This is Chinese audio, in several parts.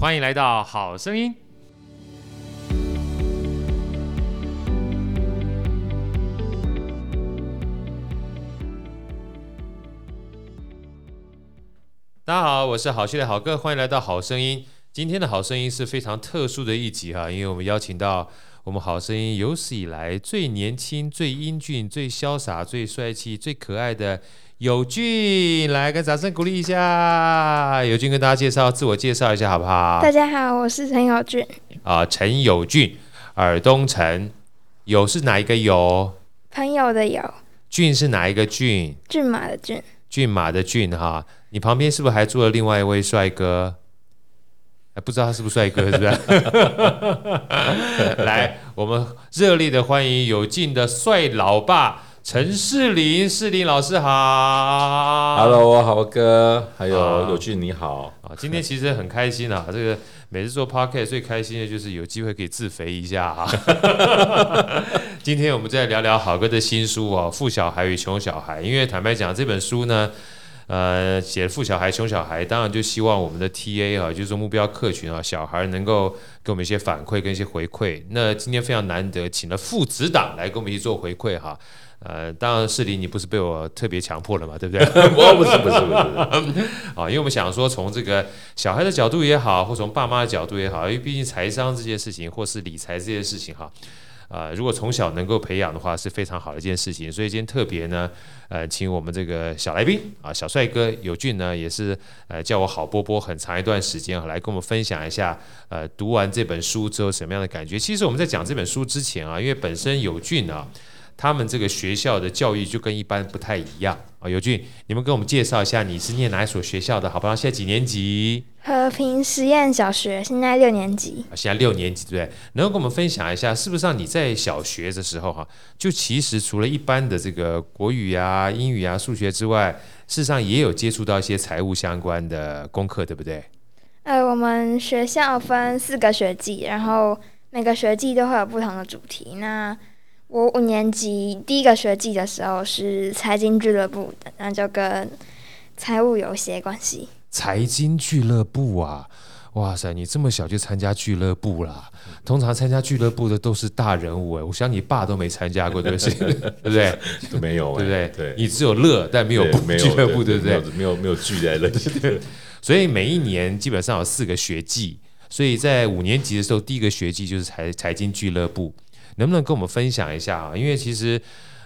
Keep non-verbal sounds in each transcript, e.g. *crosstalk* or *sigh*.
欢迎来到好声音。大家好，我是好趣的好哥，欢迎来到好声音。今天的好声音是非常特殊的一集哈，因为我们邀请到我们好声音有史以来最年轻、最英俊、最潇洒、最帅气、最可爱的有俊，来个掌声鼓励一下。友俊跟大家介绍，自我介绍一下好不好？大家好，我是陈友俊。啊，陈友俊，尔东陈，友是哪一个友？朋友的友。俊是哪一个俊？骏马的骏。骏马的骏哈。你旁边是不是还坐了另外一位帅哥？还不知道他是不是帅哥，是不是？*laughs* 来，我们热烈的欢迎有俊的帅老爸陈世林，世林老师好。Hello，好哥，还有有俊你好啊！今天其实很开心啊，*laughs* 这个每次做 Podcast 最开心的就是有机会可以自肥一下哈。*laughs* 今天我们再聊聊好哥的新书啊，《富小孩与穷小孩》，因为坦白讲这本书呢。呃，写富小孩、穷小孩，当然就希望我们的 TA 啊，就是说目标客群啊，小孩能够给我们一些反馈跟一些回馈。那今天非常难得，请了父子档来跟我们一起做回馈哈。呃，当然士林，你不是被我特别强迫了嘛，对不对？*laughs* *laughs* 我不是，不是，不是。啊，因为我们想说，从这个小孩的角度也好，或从爸妈的角度也好，因为毕竟财商这件事情，或是理财这件事情哈。呃，如果从小能够培养的话，是非常好的一件事情。所以今天特别呢，呃，请我们这个小来宾啊，小帅哥有俊呢，也是呃叫我好波波很长一段时间来跟我们分享一下，呃，读完这本书之后什么样的感觉。其实我们在讲这本书之前啊，因为本身有俊啊。他们这个学校的教育就跟一般不太一样啊，有俊，你们给我们介绍一下，你是念哪一所学校的？好不好？现在几年级？和平实验小学，现在六年级。现在六年级，对不对？能够跟我们分享一下，是不是让你在小学的时候哈，就其实除了一般的这个国语啊、英语啊、数学之外，事实上也有接触到一些财务相关的功课，对不对？呃，我们学校分四个学季，然后每个学季都会有不同的主题。那我五年级第一个学季的时候是财经俱乐部的，那就跟财务有些关系。财经俱乐部啊，哇塞，你这么小就参加俱乐部啦？通常参加俱乐部的都是大人物哎，我想你爸都没参加过，对不对？*laughs* 对不对？都 *laughs* 没有，对不对？对，你只有乐，但没有俱乐部，对不对？没有没有聚在乐。*laughs* 对，所以每一年基本上有四个学季，所以在五年级的时候，第一个学季就是财财经俱乐部。能不能跟我们分享一下啊？因为其实，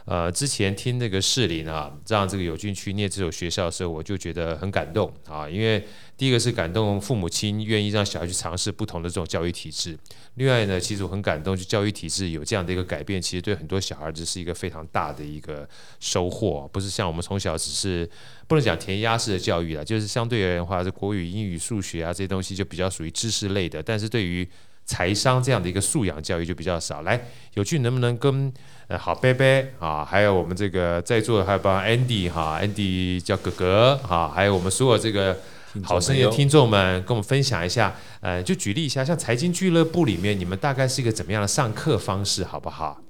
呃，之前听那个士林啊，让这个友俊去念这所学校的时候，我就觉得很感动啊。因为第一个是感动父母亲愿意让小孩去尝试不同的这种教育体制，另外呢，其实我很感动，就教育体制有这样的一个改变，其实对很多小孩子是一个非常大的一个收获，不是像我们从小只是不能讲填鸭式的教育了，就是相对而言的话，这国语、英语、数学啊这些东西就比较属于知识类的，但是对于财商这样的一个素养教育就比较少。来，有俊能不能跟呃好贝贝啊，还有我们这个在座的还有包括 Andy 哈，Andy 叫哥哥哈，还有我们所有这个好声音的听众们，跟我们分享一下。呃，就举例一下，像财经俱乐部里面，你们大概是一个怎么样的上课方式，好不好？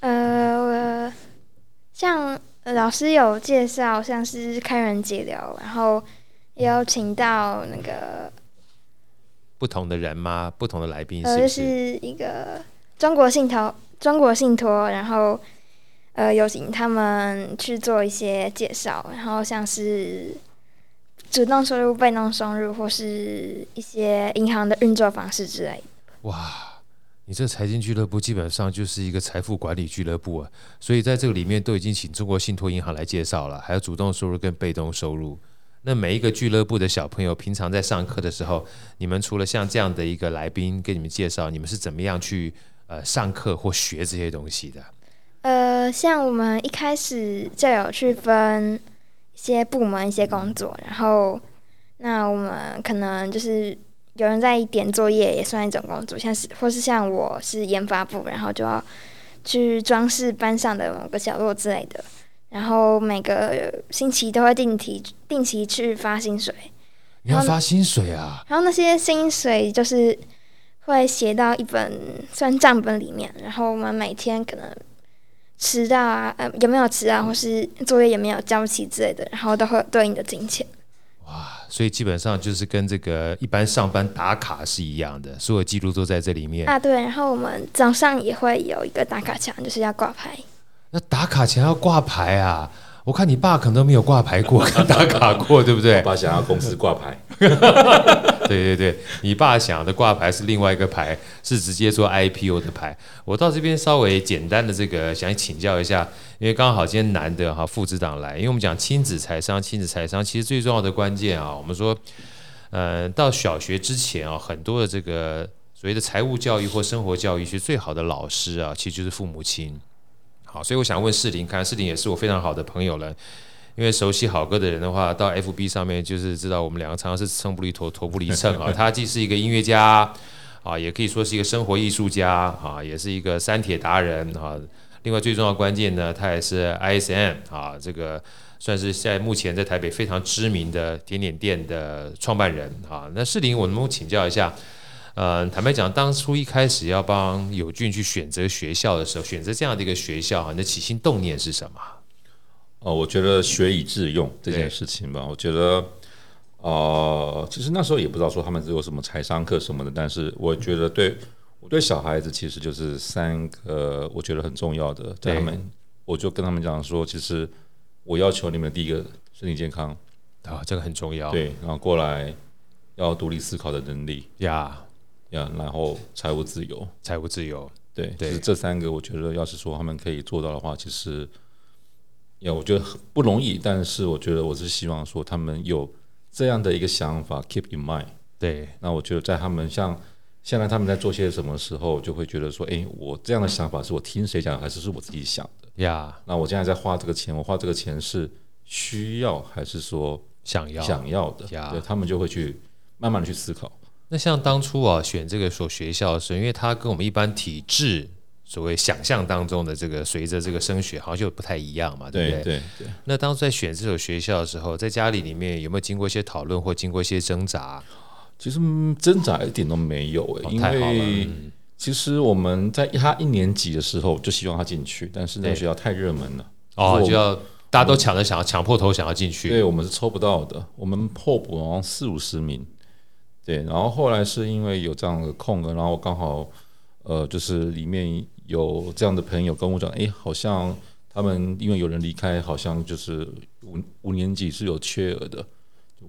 呃，我像老师有介绍，像是开源节流，然后也有请到那个。不同的人吗？不同的来宾是，呃，是一个中国信托，中国信托，然后呃，有请他们去做一些介绍，然后像是主动收入、被动收入，或是一些银行的运作方式之类的。哇，你这财经俱乐部基本上就是一个财富管理俱乐部啊！所以在这个里面都已经请中国信托银行来介绍了，还有主动收入跟被动收入。那每一个俱乐部的小朋友，平常在上课的时候，你们除了像这样的一个来宾给你们介绍，你们是怎么样去呃上课或学这些东西的？呃，像我们一开始就有去分一些部门、一些工作，然后那我们可能就是有人在点作业，也算一种工作，像是或是像我是研发部，然后就要去装饰班上的某个角落之类的。然后每个星期都会定期定期去发薪水，你要发薪水啊？然后那些薪水就是会写到一本算账本里面，然后我们每天可能迟到啊，呃，有没有迟到，或是作业有没有交齐之类的，然后都会有对应的金钱。哇！所以基本上就是跟这个一般上班打卡是一样的，所有记录都在这里面啊。对，然后我们早上也会有一个打卡墙，就是要挂牌。那打卡前要挂牌啊？我看你爸可能都没有挂牌过，*laughs* 打卡过，对不对？我爸想要公司挂牌。*laughs* 对对对，你爸想的挂牌是另外一个牌，是直接做 IPO 的牌。我到这边稍微简单的这个想请教一下，因为刚好今天难得哈父执党来，因为我们讲亲子财商，亲子财商其实最重要的关键啊，我们说，呃，到小学之前啊，很多的这个所谓的财务教育或生活教育，其实最好的老师啊，其实就是父母亲。好，所以我想问世林，看世林也是我非常好的朋友了。因为熟悉好歌的人的话，到 FB 上面就是知道我们两个常常是称不离头，头不离 *laughs* 秤啊。他既是一个音乐家啊，也可以说是一个生活艺术家啊，也是一个三铁达人啊。另外最重要的关键呢，他也是 ISM 啊，这个算是在目前在台北非常知名的甜点店的创办人啊。那世林，我能不能请教一下？呃，坦白讲，当初一开始要帮友俊去选择学校的时候，选择这样的一个学校，你的起心动念是什么？哦，我觉得学以致用这件事情吧，我觉得，呃，其实那时候也不知道说他们是有什么财商课什么的，但是我觉得对我对小孩子其实就是三个我觉得很重要的，对他们，我就跟他们讲说，其实我要求你们第一个身体健康。啊，这个很重要，对，然后过来要独立思考的能力。呀。然后财务自由，财务自由，对，对，就是这三个，我觉得要是说他们可以做到的话，其实，也我觉得不容易。但是我觉得我是希望说他们有这样的一个想法，keep in mind。对，那我觉得在他们像现在他们在做些什么时候，就会觉得说，哎，我这样的想法是我听谁讲，还是是我自己想的？呀，那我现在在花这个钱，我花这个钱是需要还是说想要想要的？对，他们就会去慢慢的去思考。那像当初啊选这个所学校的时候，因为它跟我们一般体制所谓想象当中的这个随着这个升学好像就不太一样嘛，对不对？对对。那当初在选这所学校的时候，在家里里面有没有经过一些讨论或经过一些挣扎？其实挣扎一点都没有诶、欸，因为其实我们在他一年级的时候就希望他进去，但是那个学校太热门了哦，就要大家都抢着想要抢破头想要进去，对我们是抽不到的，我们破补好像四五十名。对，然后后来是因为有这样的空格，然后刚好，呃，就是里面有这样的朋友跟我讲，哎，好像他们因为有人离开，好像就是五五年级是有缺额的，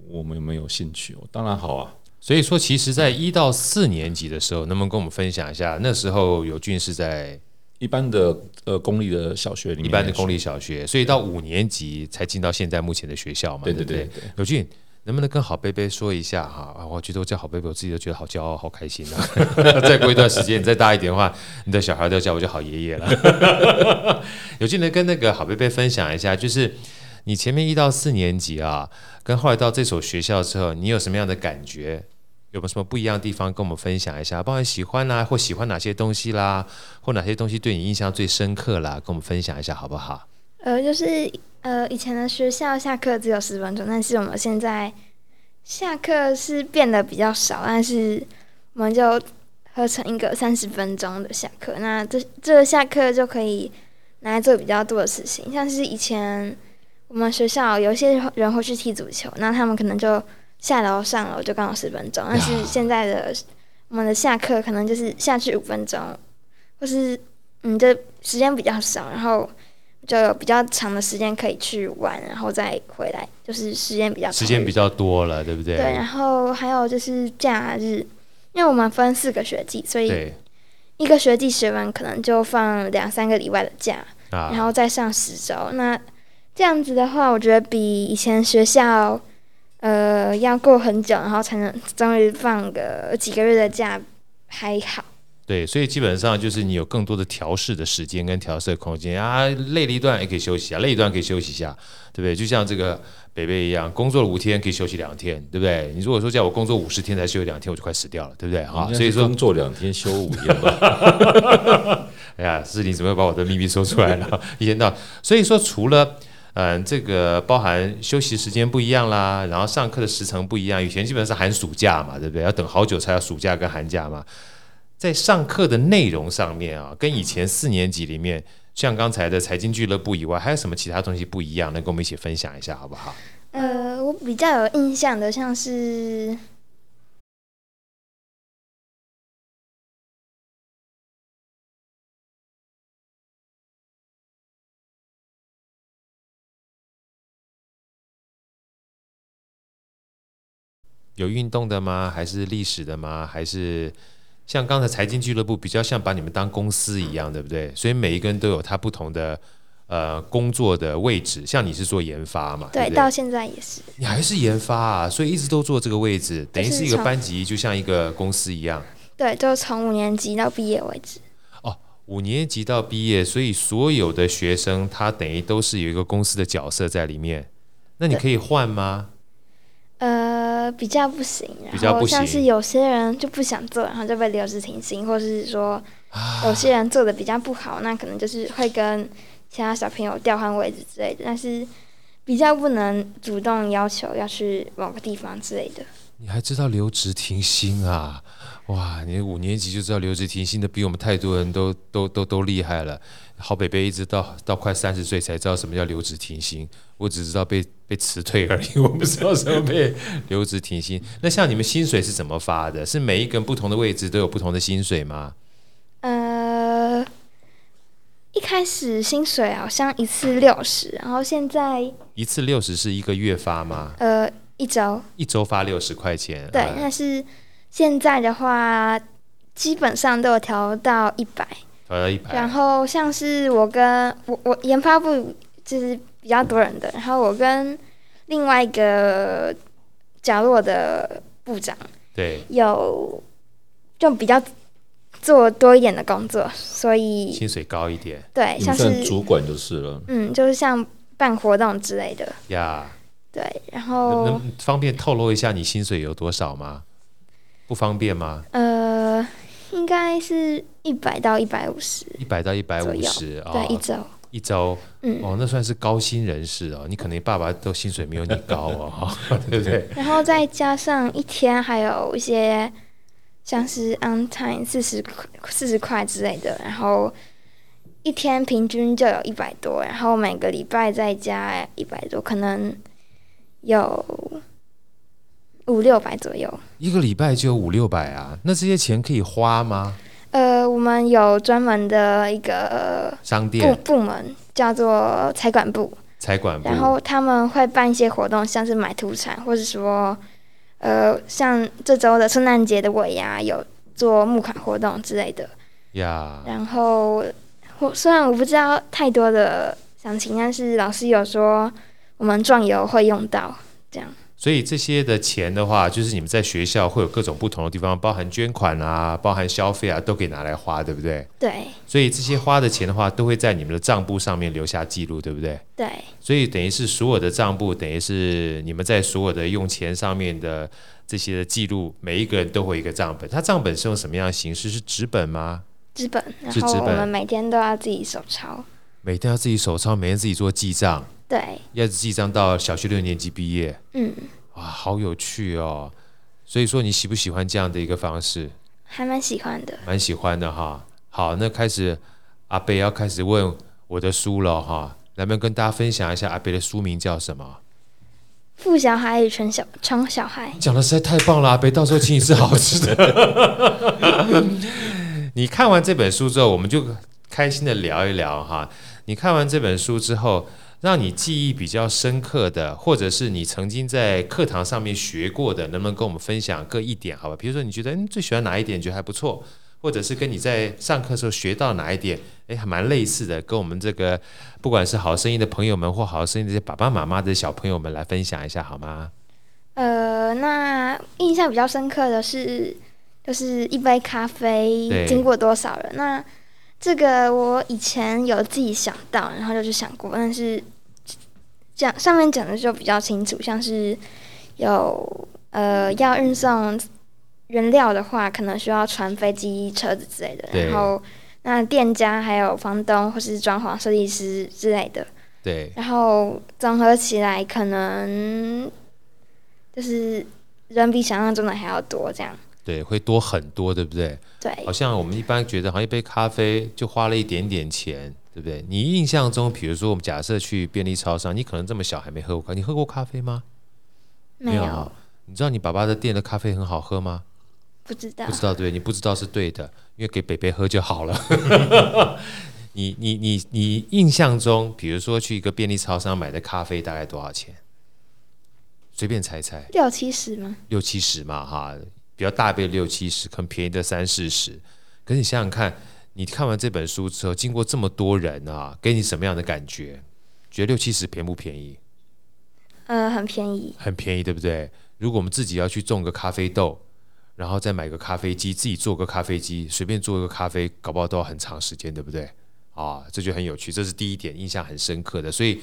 我们有没有兴趣？当然好啊。所以说，其实，在一到四年级的时候，能不能跟我们分享一下？那时候友俊是在一般的呃公立的小学里面，一般的公立小学，所以到五年级才进到现在目前的学校嘛？对对对，对，对，友俊。能不能跟好贝贝说一下哈？啊，我觉得我叫好贝贝，我自己都觉得好骄傲、好开心啊！*laughs* 再过一段时间，你再大一点的话，你的小孩都叫我叫好爷爷了。有机会跟那个好贝贝分享一下，就是你前面一到四年级啊，跟后来到这所学校之后，你有什么样的感觉？有没有什么不一样的地方跟我们分享一下？包括喜欢啊，或喜欢哪些东西啦，或哪些东西对你印象最深刻啦，跟我们分享一下好不好？呃，就是。呃，以前的学校下课只有十分钟，但是我们现在下课是变得比较少，但是我们就合成一个三十分钟的下课。那这这个下课就可以拿来做比较多的事情，像是以前我们学校有些人会去踢足球，那他们可能就下楼上楼就刚好十分钟，但是现在的我们的下课可能就是下去五分钟，或是嗯，就时间比较少，然后。就有比较长的时间可以去玩，然后再回来，就是时间比较时间比较多了，对不对？对，然后还有就是假日，因为我们分四个学季，所以一个学季学完可能就放两三个礼拜的假，啊、然后再上十周。那这样子的话，我觉得比以前学校呃要过很久，然后才能终于放个几个月的假还好。对，所以基本上就是你有更多的调试的时间跟调试的空间啊，累了一段也可以休息啊，累一段可以休息一下，对不对？就像这个北北一样，工作了五天可以休息两天，对不对？你如果说叫我工作五十天才休息两天，我就快死掉了，对不对？啊，所以说工作两天休五天吧。*laughs* 哎呀，是你怎么把我的秘密说出来了？一天到，所以说除了嗯、呃，这个包含休息时间不一样啦，然后上课的时程不一样，以前基本上是寒暑假嘛，对不对？要等好久才有暑假跟寒假嘛。在上课的内容上面啊，跟以前四年级里面，像刚才的财经俱乐部以外，还有什么其他东西不一样？能跟我们一起分享一下，好不好？呃，我比较有印象的像是。有运动的吗？还是历史的吗？还是像刚才财经俱乐部比较像把你们当公司一样，对不对？所以每一个人都有他不同的呃工作的位置。像你是做研发嘛？对，对对到现在也是。你还是研发啊？所以一直都做这个位置，等于是一个班级，就像一个公司一样。对，就从五年级到毕业为止。哦，五年级到毕业，所以所有的学生他等于都是有一个公司的角色在里面。那你可以换吗？呃，比较不行，然后像是有些人就不想做，然后就被留职停薪，或是说有些人做的比较不好，那可能就是会跟其他小朋友调换位置之类的，但是比较不能主动要求要去某个地方之类的。你还知道留职停薪啊？哇，你五年级就知道留职停薪的，比我们太多人都都都都厉害了。好北北一直到到快三十岁才知道什么叫留职停薪，我只知道被被辞退而已，*laughs* 我不知道什么被留职停薪。那像你们薪水是怎么发的？是每一个人不同的位置都有不同的薪水吗？呃，一开始薪水好像一次六十，然后现在一次六十是一个月发吗？呃，一周一周发六十块钱。对，但是现在的话，基本上都有调到一百。然后像是我跟我我研发部就是比较多人的，然后我跟另外一个角落的部长对有就比较做多一点的工作，所以薪水高一点。对，像是主管就是了。嗯，就是像办活动之类的呀。对，然后能方便透露一下你薪水有多少吗？不方便吗？呃。应该是一百到一百五十，一百到一百五十，对，一周，一周，嗯，哦，那算是高薪人士哦。你可能爸爸都薪水没有你高哦，*laughs* 对不对？然后再加上一天还有一些像是 on time 四十块、四十块之类的，然后一天平均就有一百多，然后每个礼拜再加一百多，可能有。五六百左右，一个礼拜就有五六百啊？那这些钱可以花吗？呃，我们有专门的一个商店部部门，叫做财管部。财管部，然后他们会办一些活动，像是买土产，或者说，呃，像这周的圣诞节的尾牙有做募款活动之类的。呀。然后，我虽然我不知道太多的详情，但是老师有说我们壮游会用到这样。所以这些的钱的话，就是你们在学校会有各种不同的地方，包含捐款啊，包含消费啊，都可以拿来花，对不对？对。所以这些花的钱的话，都会在你们的账簿上面留下记录，对不对？对。所以等于是所有的账簿，等于是你们在所有的用钱上面的这些的记录，每一个人都会有一个账本。它账本是用什么样的形式？是纸本吗？纸本。然后我们每天都要自己手抄。每天要自己手抄，每天自己做记账。对，要记账到小学六年级毕业。嗯，哇，好有趣哦！所以说你喜不喜欢这样的一个方式？还蛮喜欢的，蛮喜欢的哈。好，那开始阿贝要开始问我的书了哈，来不来跟大家分享一下阿贝的书名叫什么？富小孩与穷小穷小孩。讲的实在太棒了，阿贝到时候请你吃好吃的。*laughs* 你看完这本书之后，我们就开心的聊一聊哈。你看完这本书之后。让你记忆比较深刻的，或者是你曾经在课堂上面学过的，能不能跟我们分享各一点？好吧，比如说你觉得嗯最喜欢哪一点，觉得还不错，或者是跟你在上课时候学到哪一点，哎，还蛮类似的，跟我们这个不管是好声音的朋友们或好声音的这些爸爸妈妈的小朋友们来分享一下好吗？呃，那印象比较深刻的是，就是一杯咖啡经过多少人？那这个我以前有自己想到，然后就去想过，但是讲上面讲的就比较清楚，像是有呃要运送原料的话，可能需要船、飞机、车子之类的。然后那店家还有房东或是装潢设计师之类的。对。然后综合起来，可能就是人比想象中的还要多，这样。对，会多很多，对不对？对，好像我们一般觉得，好像一杯咖啡就花了一点点钱，对不对？你印象中，比如说我们假设去便利超商，你可能这么小还没喝过咖，你喝过咖啡吗？没有。没有你知道你爸爸的店的咖啡很好喝吗？不知道。不知道对，你不知道是对的，因为给北北喝就好了。*laughs* *laughs* 你你你你印象中，比如说去一个便利超商买的咖啡大概多少钱？随便猜猜。六七十吗？六七十嘛，哈，比较大杯六七十，可能便宜的三四十。可是你想想看，你看完这本书之后，经过这么多人啊，给你什么样的感觉？觉得六七十便不便宜？呃，很便宜。很便宜，对不对？如果我们自己要去种个咖啡豆，然后再买个咖啡机，自己做个咖啡机，随便做一个咖啡，搞不好都要很长时间，对不对？啊，这就很有趣，这是第一点，印象很深刻的。所以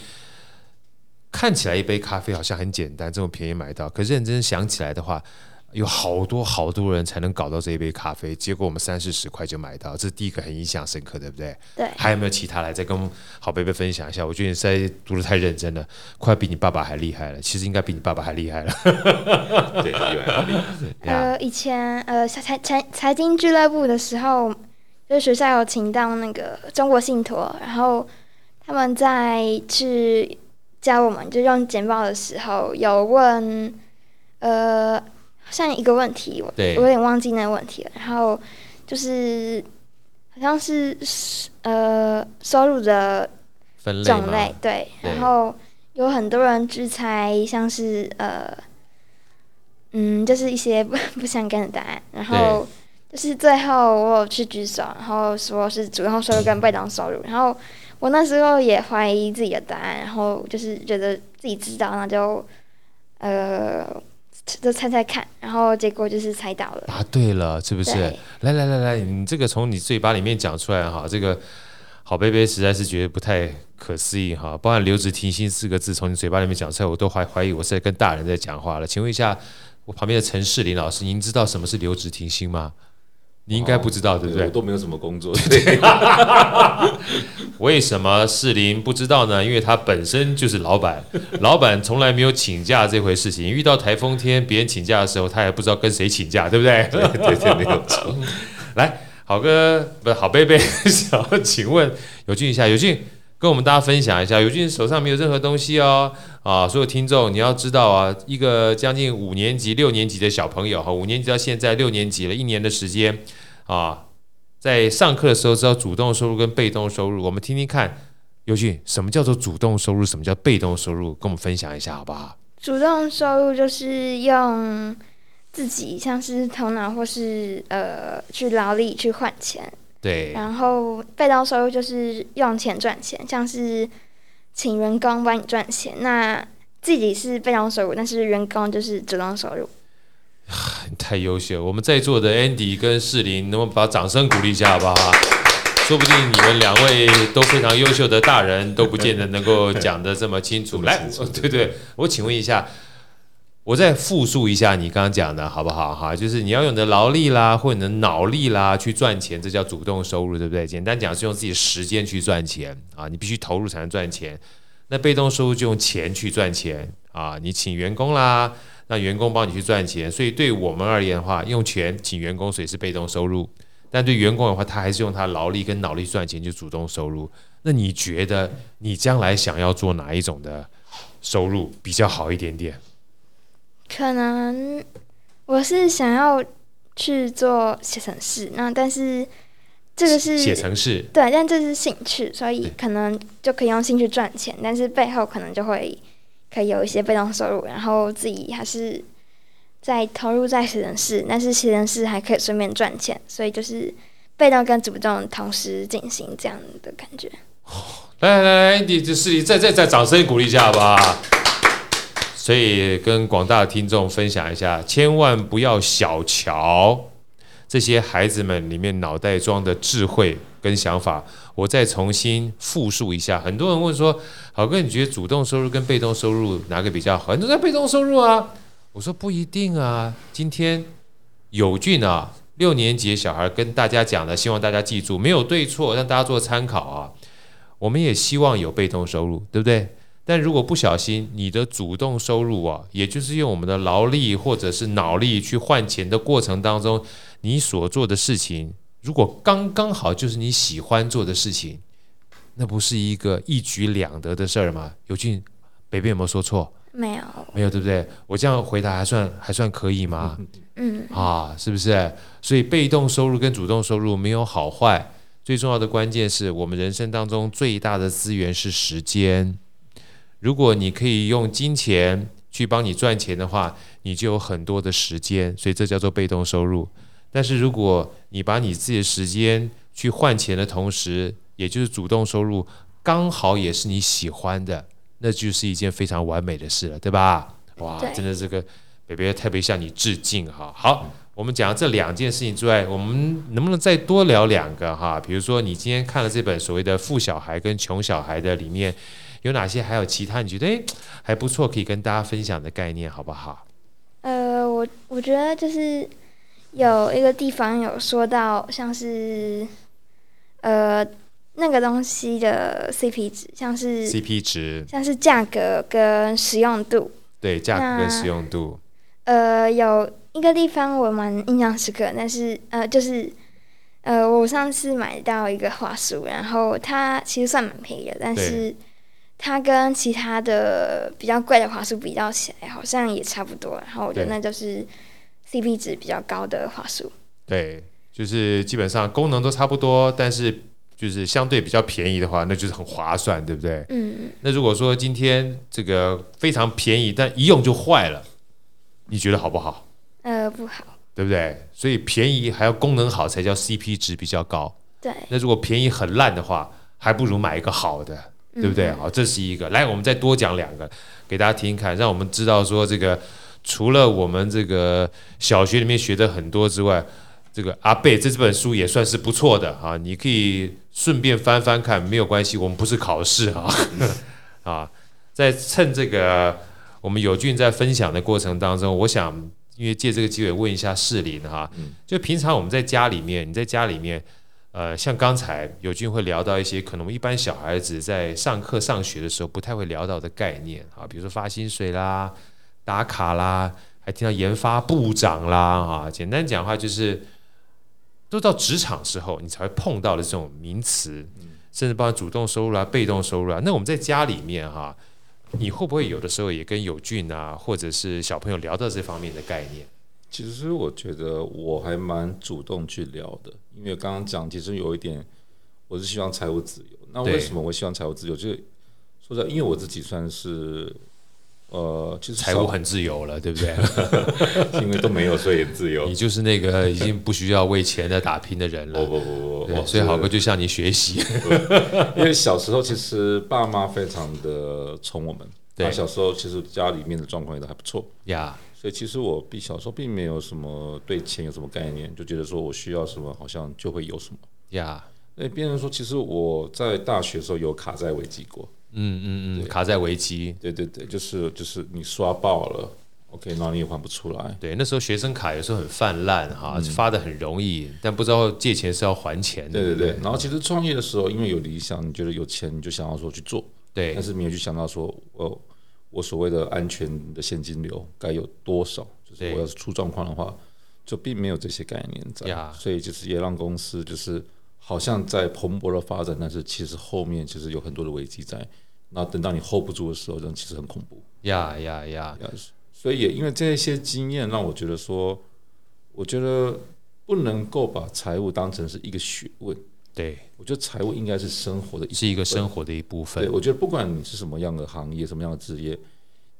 看起来一杯咖啡好像很简单，这么便宜买到，可是认真想起来的话。有好多好多人才能搞到这一杯咖啡，结果我们三四十块就买到，这是第一个很印象深刻，对不对？对。还有没有其他来再跟好贝贝分享一下？我觉得你在读的太认真了，快比你爸爸还厉害了。其实应该比你爸爸还厉害了。*laughs* 对，厉害。*laughs* 呃，以前呃财财财经俱乐部的时候，就是学校有请到那个中国信托，然后他们在去教我们就用简报的时候，有问呃。像一个问题，我我有点忘记那个问题了。然后就是好像是呃收入的种类，对。然后有很多人去猜像是呃嗯，就是一些 *laughs* 不不相干的答案。然后就是最后我有去举手，然后说是主动收入跟被动收入。然后我那时候也怀疑自己的答案，然后就是觉得自己知道，那就呃。就猜猜看，然后结果就是猜到了。答对了，是不是？来来来来，你这个从你嘴巴里面讲出来哈，这个好贝贝实在是觉得不太可思议哈。包含留职停薪四个字从你嘴巴里面讲出来，我都怀怀疑我是在跟大人在讲话了。请问一下，我旁边的陈世林老师，您知道什么是留职停薪吗？你应该不知道，对不对？我都没有什么工作。对。*laughs* 为什么士林不知道呢？因为他本身就是老板，老板从来没有请假这回事情。遇到台风天，别人请假的时候，他也不知道跟谁请假，对不对？对对对，没有错。*laughs* 来，好哥，不是好贝贝，*laughs* 想要请问有俊一下，有俊跟我们大家分享一下，尤俊手上没有任何东西哦。啊，所有听众你要知道啊，一个将近五年级、六年级的小朋友哈，五年级到现在六年级了，一年的时间啊，在上课的时候知道主动收入跟被动收入，我们听听看，尤俊什么叫做主动收入，什么叫被动收入，跟我们分享一下好不好？主动收入就是用自己像是头脑或是呃去劳力去换钱，对，然后被动收入就是用钱赚钱，像是。请员工帮你赚钱，那自己是被动收入，但是员工就是主动收入。太优秀！我们在座的 Andy 跟世林，能不能把掌声鼓励一下，好不好？说不定你们两位都非常优秀的大人，都不见得能够讲得这么清楚。*laughs* 来，对对，我请问一下。我再复述一下你刚刚讲的好不好哈？就是你要用你的劳力啦，或者你的脑力啦去赚钱，这叫主动收入，对不对？简单讲是用自己的时间去赚钱啊，你必须投入才能赚钱。那被动收入就用钱去赚钱啊，你请员工啦，让员工帮你去赚钱。所以对我们而言的话，用钱请员工，所以是被动收入；但对员工的话，他还是用他劳力跟脑力赚钱，就主动收入。那你觉得你将来想要做哪一种的收入比较好一点点？可能我是想要去做写程式，那但是这个是写程式，对，但这是兴趣，所以可能就可以用兴趣赚钱，但是背后可能就会可以有一些被动收入，然后自己还是在投入在写程式，但是写程式还可以顺便赚钱，所以就是被动跟主动同时进行这样的感觉。来来来，你就是你再再再掌声鼓励一下吧。所以跟广大听众分享一下，千万不要小瞧这些孩子们里面脑袋装的智慧跟想法。我再重新复述一下。很多人问说：“好哥，你觉得主动收入跟被动收入哪个比较好？”很多人被动收入啊。我说不一定啊。今天友俊啊，六年级小孩跟大家讲的，希望大家记住，没有对错，让大家做参考啊。我们也希望有被动收入，对不对？但如果不小心，你的主动收入啊，也就是用我们的劳力或者是脑力去换钱的过程当中，你所做的事情，如果刚刚好就是你喜欢做的事情，那不是一个一举两得的事儿吗？有俊，北北有没有说错？没有，没有，对不对？我这样回答还算还算可以吗？嗯，啊，是不是？所以被动收入跟主动收入没有好坏，最重要的关键是我们人生当中最大的资源是时间。如果你可以用金钱去帮你赚钱的话，你就有很多的时间，所以这叫做被动收入。但是如果你把你自己的时间去换钱的同时，也就是主动收入，刚好也是你喜欢的。那就是一件非常完美的事了，对吧？哇，真的这个北北特别向你致敬哈。好，我们讲这两件事情之外，我们能不能再多聊两个哈？比如说你今天看了这本所谓的《富小孩跟穷小孩》的里面有哪些？还有其他你觉得诶 *tsk* 还不错，可以跟大家分享的概念，好不好？呃，我我觉得就是有一个地方有说到，像是呃。那个东西的 CP 值，像是 CP 值，像是价格跟实用度。对，价格跟实用度。呃，有一个地方我蛮印象深刻，但是呃，就是呃，我上次买到一个花束，然后它其实算蛮便宜的，但是它跟其他的比较贵的华数比较起来，好像也差不多。然后我觉得那就是 CP 值比较高的华数。对，就是基本上功能都差不多，但是。就是相对比较便宜的话，那就是很划算，对不对？嗯。那如果说今天这个非常便宜，但一用就坏了，你觉得好不好？呃，不好。对不对？所以便宜还要功能好才叫 CP 值比较高。对。那如果便宜很烂的话，还不如买一个好的，对不对？好，这是一个。来，我们再多讲两个给大家听听看，让我们知道说这个除了我们这个小学里面学的很多之外。这个阿贝这本书也算是不错的啊，你可以顺便翻翻看，没有关系，我们不是考试啊，*laughs* 啊，在趁这个我们友俊在分享的过程当中，我想因为借这个机会问一下世林哈，就平常我们在家里面，你在家里面，呃，像刚才友俊会聊到一些可能一般小孩子在上课上学的时候不太会聊到的概念啊，比如说发薪水啦、打卡啦，还听到研发部长啦啊，简单讲的话就是。都到职场时候，你才会碰到的这种名词，甚至包括主动收入啊、被动收入啊。那我们在家里面哈，你会不会有的时候也跟友俊啊，或者是小朋友聊到这方面的概念？其实我觉得我还蛮主动去聊的，因为刚刚讲，其实有一点，我是希望财务自由。那为什么我希望财务自由？就说实在，因为我自己算是。呃，其实财务很自由了，对不对？*laughs* 因为都没有，所以自由。你就是那个已经不需要为钱在打拼的人了。不不不不，所以好哥就向你学习。*laughs* 因为小时候其实爸妈非常的宠我们，对，小时候其实家里面的状况也都还不错呀。所以其实我比小时候并没有什么对钱有什么概念，就觉得说我需要什么好像就会有什么呀。那变成说，其实我在大学的时候有卡债危机过。嗯嗯嗯，卡债危机，对对对，就是就是你刷爆了，OK，那你也还不出来。对，那时候学生卡有时候很泛滥哈，嗯、发的很容易，但不知道借钱是要还钱的。对对对，然后其实创业的时候，因为有理想，你觉得有钱，你就想要说去做，对，但是没有去想到说，哦，我所谓的安全的现金流该有多少，就是我要是出状况的话，就并没有这些概念在，对所以就是也让公司就是好像在蓬勃的发展，但是其实后面其实有很多的危机在。那等到你 hold 不住的时候，这样其实很恐怖。呀呀呀！所以也因为这些经验，让我觉得说，我觉得不能够把财务当成是一个学问。对，我觉得财务应该是生活的一，是一个生活的一部分。对，我觉得不管你是什么样的行业、什么样的职业，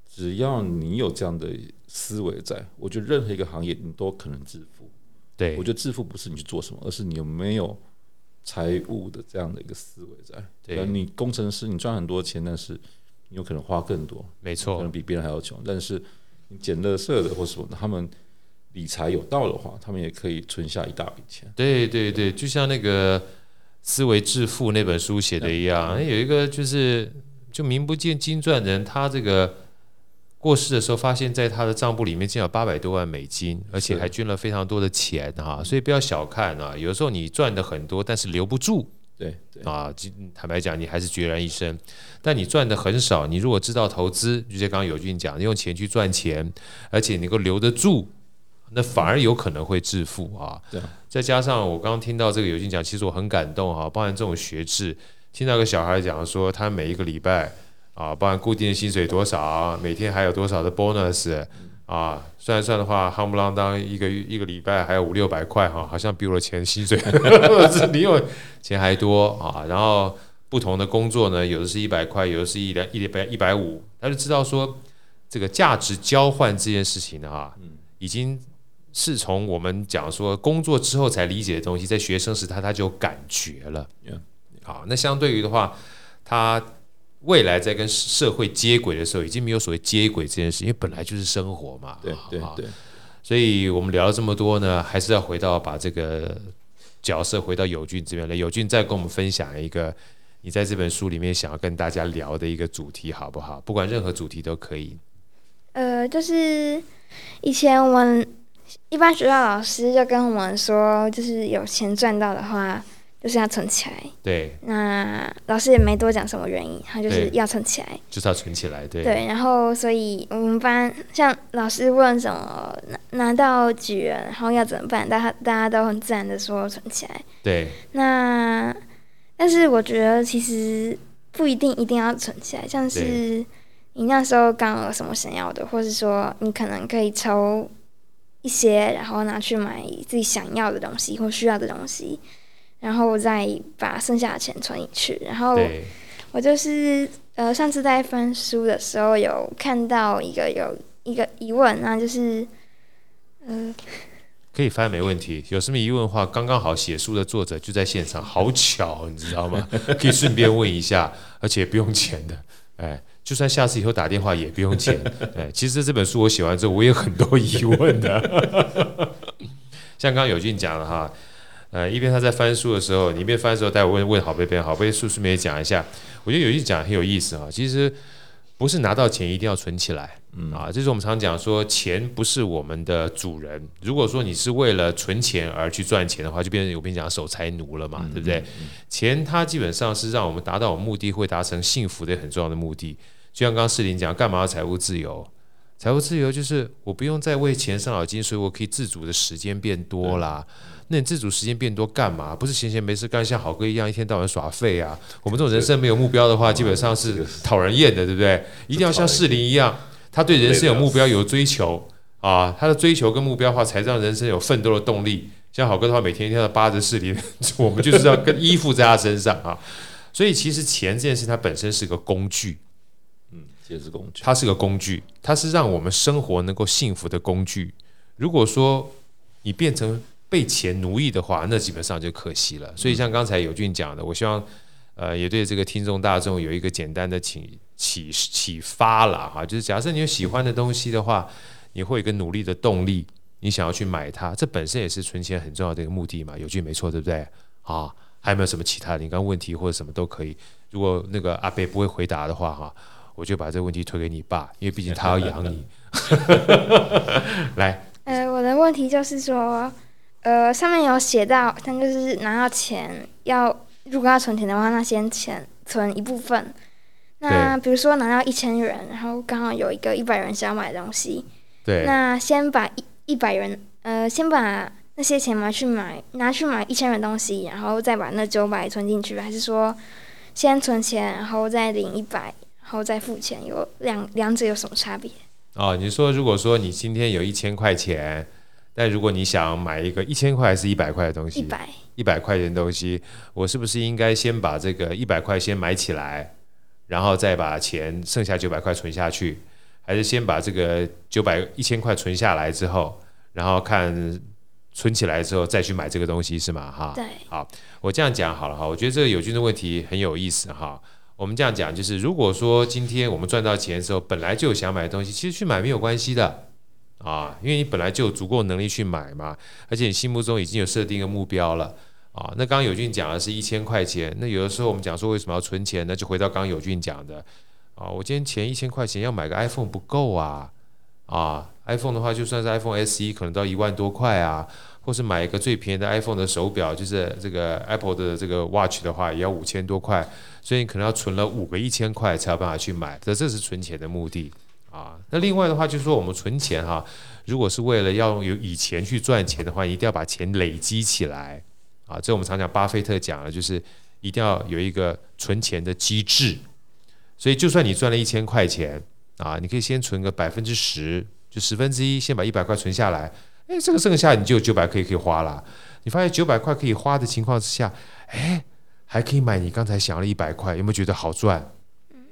只要你有这样的思维在，我觉得任何一个行业你都可能致富。对，我觉得致富不是你去做什么，而是你有没有。财务的这样的一个思维在，对，你工程师你赚很多钱，但是你有可能花更多，没错，可能比别人还要穷。但是你捡垃圾的或什么，他们理财有道的话，他们也可以存下一大笔钱。对对对，就像那个《思维致富》那本书写的一样，有一个就是就名不见经传的人，他这个。过世的时候，发现在他的账簿里面竟有八百多万美金，而且还捐了非常多的钱哈，所以不要小看啊，有时候你赚的很多，但是留不住，对对啊，坦白讲，你还是孑然一身。但你赚的很少，你如果知道投资，就像刚刚友俊讲，用钱去赚钱，而且能够留得住，那反而有可能会致富啊。对，再加上我刚刚听到这个友俊讲，其实我很感动哈，包含这种学制。听到个小孩讲说，他每一个礼拜啊，包含固定的薪水多少，每天还有多少的 bonus 啊，算一算的话，夯不啷当一个一个礼拜还有五六百块哈，好像比我的钱薪水 *laughs* 比我钱还多啊。然后不同的工作呢，有的是一百块，有的是一两一百一百五，他就知道说这个价值交换这件事情呢，哈，已经。是从我们讲说工作之后才理解的东西，在学生时他他就感觉了。好，那相对于的话，他未来在跟社会接轨的时候，已经没有所谓接轨这件事，因为本来就是生活嘛。对对对。所以我们聊了这么多呢，还是要回到把这个角色回到友俊这边来。友俊再跟我们分享一个你在这本书里面想要跟大家聊的一个主题，好不好？不管任何主题都可以。呃，就是以前我们。一般学校老师就跟我们说，就是有钱赚到的话，就是要存起来。对。那老师也没多讲什么原因，他就是要存起来。就是要存起来，对。对，然后所以我们班像老师问什么拿拿到几元，然后要怎么办，大家大家都很自然的说存起来。对。那但是我觉得其实不一定一定要存起来，像是你那时候刚有什么想要的，或是说你可能可以抽。一些，然后拿去买自己想要的东西或需要的东西，然后再把剩下的钱存进去。然后我就是呃，上次在翻书的时候有看到一个有一个疑问，那就是嗯、呃，可以翻没问题。有什么疑问的话，刚刚好写书的作者就在现场，好巧，你知道吗？*laughs* 可以顺便问一下，而且不用钱的，哎。就算下次以后打电话也不用钱，*laughs* 对，其实这本书我写完之后，我也有很多疑问的。*laughs* 像刚刚友俊讲的哈，呃，一边他在翻书的时候，你一边翻的时候，待会问问好贝贝，好贝贝顺便也讲一下。我觉得友俊讲很有意思哈，其实不是拿到钱一定要存起来，嗯啊，这是我们常讲说，钱不是我们的主人。如果说你是为了存钱而去赚钱的话，就变成我跟你讲守财奴了嘛，对不对？钱它基本上是让我们达到我们目的，会达成幸福的很重要的目的。就像刚刚士林讲，干嘛要财务自由？财务自由就是我不用再为钱伤脑筋，所以我可以自主的时间变多啦。那你自主时间变多干嘛？不是闲闲没事干，像好哥一样一天到晚耍废啊？我们这种人生没有目标的话，基本上是讨人厌的，对不对？一定要像世林一样，他对人生有目标、有追求啊。他的追求跟目标的话，才让人生有奋斗的动力。像好哥的话，每天一天要扒着士林，*laughs* 我们就是要跟依附在他身上啊。所以其实钱这件事，它本身是个工具。也是工具，它是个工具，它是让我们生活能够幸福的工具。如果说你变成被钱奴役的话，那基本上就可惜了。所以像刚才友俊讲的，我希望呃也对这个听众大众有一个简单的启启启发了哈，就是假设你有喜欢的东西的话，你会有一个努力的动力，你想要去买它，这本身也是存钱很重要的一个目的嘛。友俊没错，对不对？啊，还有没有什么其他的？你刚问题或者什么都可以。如果那个阿伯不会回答的话，哈。我就把这个问题推给你爸，因为毕竟他要养你。*laughs* 来，呃，我的问题就是说，呃，上面有写到，但就是拿到钱要，如果要存钱的话，那先钱存一部分。那比如说拿到一千元，然后刚好有一个一百元想要买的东西，对，那先把一一百元，呃，先把那些钱拿去买，拿去买一千元东西，然后再把那九百存进去，还是说先存钱，然后再领一百？然后再付钱，有两两者有什么差别？哦，你说如果说你今天有一千块钱，但如果你想买一个一千块还是一百块的东西，一百一百块钱的东西，我是不是应该先把这个一百块先买起来，然后再把钱剩下九百块存下去，还是先把这个九百一千块存下来之后，然后看存起来之后再去买这个东西是吗？哈，对，好，我这样讲好了哈，我觉得这个友军的问题很有意思哈。我们这样讲，就是如果说今天我们赚到钱的时候，本来就有想买的东西，其实去买没有关系的啊，因为你本来就有足够能力去买嘛，而且你心目中已经有设定一个目标了啊。那刚刚友俊讲的是一千块钱，那有的时候我们讲说为什么要存钱呢？就回到刚刚友俊讲的啊，我今天钱一千块钱要买个 iPhone 不够啊啊，iPhone 的话就算是 iPhone SE 可能到一万多块啊。或是买一个最便宜的 iPhone 的手表，就是这个 Apple 的这个 Watch 的话，也要五千多块，所以你可能要存了五个一千块才有办法去买。这这是存钱的目的啊。那另外的话，就是说我们存钱哈，如果是为了要有以钱去赚钱的话，一定要把钱累积起来啊。这我们常讲，巴菲特讲的就是一定要有一个存钱的机制。所以，就算你赚了一千块钱啊，你可以先存个百分之十，就十分之一，先把一百块存下来。哎，这个剩下你就九百可以可以花了。你发现九百块可以花的情况之下，哎，还可以买你刚才想了一百块，有没有觉得好赚？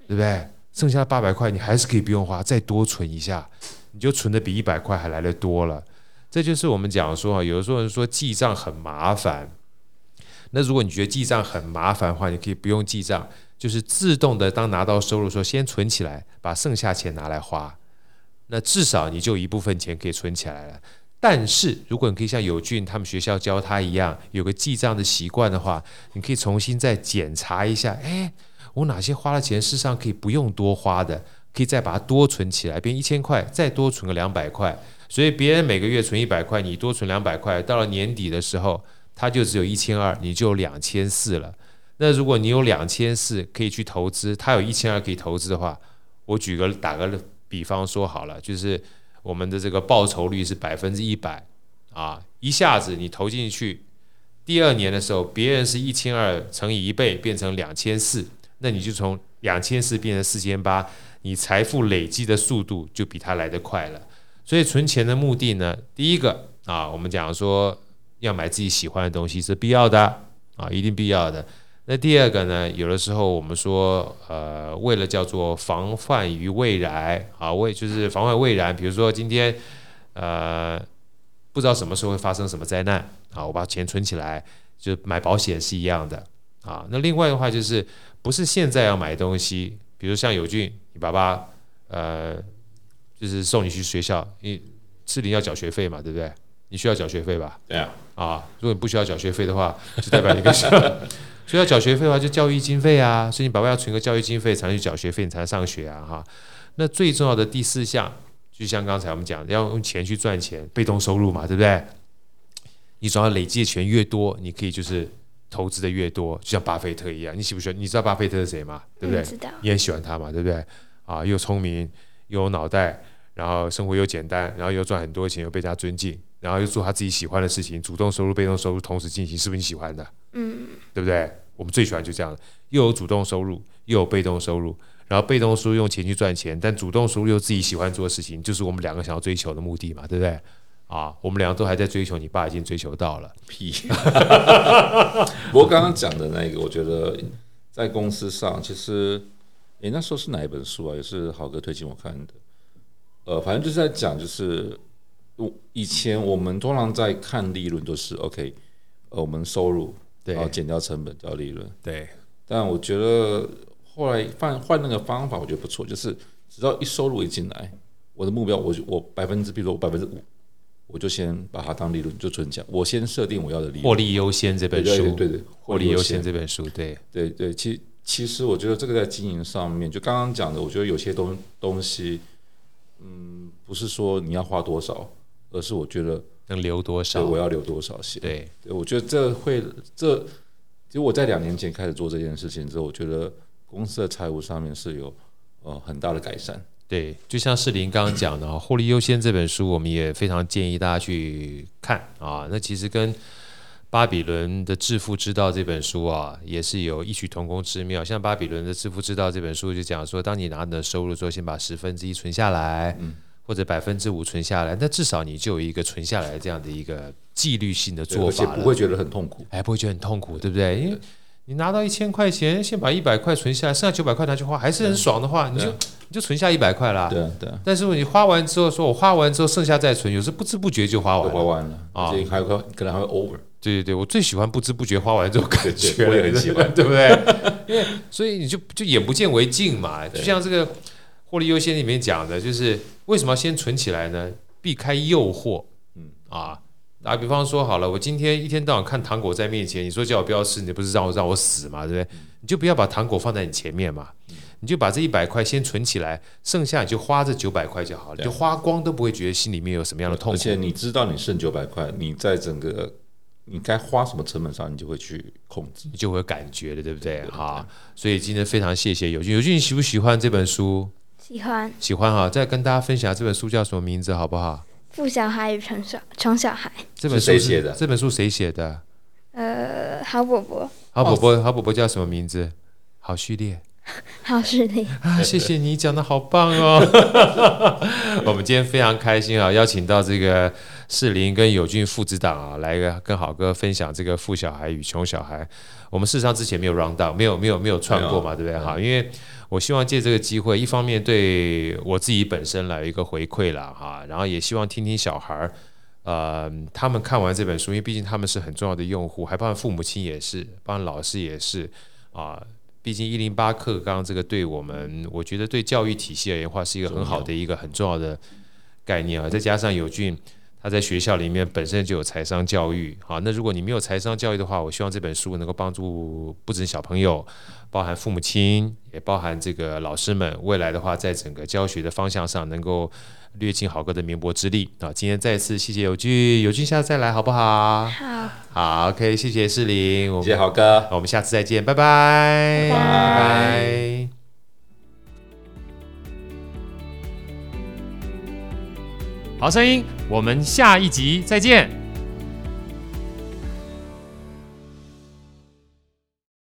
对不对？剩下八百块你还是可以不用花，再多存一下，你就存的比一百块还来得多了。这就是我们讲说啊，有的时候人说记账很麻烦。那如果你觉得记账很麻烦的话，你可以不用记账，就是自动的当拿到收入的时候先存起来，把剩下钱拿来花。那至少你就一部分钱可以存起来了。但是如果你可以像友俊他们学校教他一样，有个记账的习惯的话，你可以重新再检查一下，哎，我哪些花了钱，事实上可以不用多花的，可以再把它多存起来，变一千块，再多存个两百块。所以别人每个月存一百块，你多存两百块，到了年底的时候，他就只有一千二，你就有两千四了。那如果你有两千四可以去投资，他有一千二可以投资的话，我举个打个比方说好了，就是我们的这个报酬率是百分之一百啊，一下子你投进去，第二年的时候，别人是一千二乘以一倍变成两千四，那你就从两千四变成四千八，你财富累积的速度就比他来得快了。所以存钱的目的呢，第一个啊，我们讲说要买自己喜欢的东西是必要的啊，一定必要的。那第二个呢，有的时候我们说，呃，为了叫做防范于未然啊，为就是防范未然，比如说今天呃不知道什么时候会发生什么灾难啊，我把钱存起来，就买保险是一样的啊。那另外的话就是不是现在要买东西，比如像友俊，你爸爸呃。就是送你去学校，你士林要缴学费嘛，对不对？你需要缴学费吧？对啊。啊，如果你不需要缴学费的话，就代表你跟学校需要缴学费的话，就教育经费啊。所以你爸爸要存个教育经费才能去缴学费，你才能上学啊，哈。那最重要的第四项，就像刚才我们讲的，要用钱去赚钱，被动收入嘛，对不对？你总要累积的钱越多，你可以就是投资的越多，就像巴菲特一样。你喜不喜欢？你知道巴菲特是谁吗？对不对？知道。你很喜欢他嘛，对不对？啊，又聪明又有脑袋。然后生活又简单，然后又赚很多钱，又被他尊敬，然后又做他自己喜欢的事情，主动收入、被动收入同时进行，是不是你喜欢的？嗯，对不对？我们最喜欢就这样，又有主动收入，又有被动收入，然后被动收入用钱去赚钱，但主动收入又自己喜欢做的事情，就是我们两个想要追求的目的嘛，对不对？啊，我们两个都还在追求，你爸已经追求到了。屁！*laughs* 不过刚刚讲的那个，我觉得在公司上，其实，诶，那时候是哪一本书啊？也是郝哥推荐我看的。呃，反正就是在讲，就是我以前我们通常在看利润都是 OK，呃，我们收入，然后减掉成本掉利润，对。但我觉得后来换换那个方法，我觉得不错，就是只要一收入一进来，我的目标，我就我百分之，比如说我百分之五，我就先把它当利润就存起来，我先设定我要的利润。获利优先这本书，对对对，获利优先这本书，对对对。其其实我觉得这个在经营上面，就刚刚讲的，我觉得有些东东西。嗯，不是说你要花多少，而是我觉得能留多少，我要留多少钱。对，对，我觉得这会这，其实我在两年前开始做这件事情之后，我觉得公司的财务上面是有呃很大的改善。对，就像世林刚刚讲的，《获利优先》这本书，我们也非常建议大家去看啊。那其实跟巴比伦的致富之道这本书啊，也是有异曲同工之妙。像巴比伦的致富之道这本书就讲说，当你拿你的收入之后，先把十分之一存下来，嗯、或者百分之五存下来，那至少你就有一个存下来这样的一个纪律性的做法，而且不会觉得很痛苦，哎，不会觉得很痛苦，对不对？因为你拿到一千块钱，先把一百块存下来，剩下九百块拿去花，还是很爽的话，你就你就存下一百块啦。对对。但是你花完之后，说我花完之后剩下再存，有时不知不觉就花完了，花完了啊，还会可能还会 over。对对对，我最喜欢不知不觉花完这种感觉，对对对，我也很喜欢，*laughs* 对不对？*laughs* 因为所以你就就眼不见为净嘛，就像这个获利优先里面讲的，就是为什么要先存起来呢？避开诱惑，嗯啊，打比方说好了，我今天一天到晚看糖果在面前，你说叫我不要吃，你不是让我让我死嘛，对不对？你就不要把糖果放在你前面嘛，你就把这一百块先存起来，剩下你就花这九百块就好了，就花光都不会觉得心里面有什么样的痛苦。而且你知道你剩九百块，你在整个。你该花什么成本上，你就会去控制，你就会有感觉的，对不对？哈，所以今天非常谢谢友俊。友俊，你喜不喜欢这本书？喜欢，喜欢哈。再跟大家分享这本书叫什么名字，好不好？富小孩与穷小穷小孩。这本书谁写的？这本书谁写的？呃，郝伯伯，郝伯伯，郝伯伯叫什么名字？郝旭烈。郝旭烈啊，谢谢你讲的好棒哦！*laughs* 我们今天非常开心啊，邀请到这个士林跟友俊父子档啊，来跟好哥分享这个富小孩与穷小孩。我们事实上之前没有 round down，没有没有没有串过嘛，对不对？哈，因为我希望借这个机会，一方面对我自己本身来有一个回馈啦，哈，然后也希望听听小孩儿，呃，他们看完这本书，因为毕竟他们是很重要的用户，还包括父母亲也是，包括老师也是啊。毕竟一零八课纲这个对我们，我觉得对教育体系而言的话，是一个很好的一个很重要的概念啊。再加上友俊他在学校里面本身就有财商教育，好，那如果你没有财商教育的话，我希望这本书能够帮助不止小朋友，包含父母亲，也包含这个老师们，未来的话，在整个教学的方向上能够。略尽好哥的绵薄之力啊！今天再次谢谢友俊，友俊下次再来好不好？好，好，OK，谢谢世林，谢谢豪哥，我们下次再见，拜拜，拜拜。拜拜。好声音，我们下一集再见。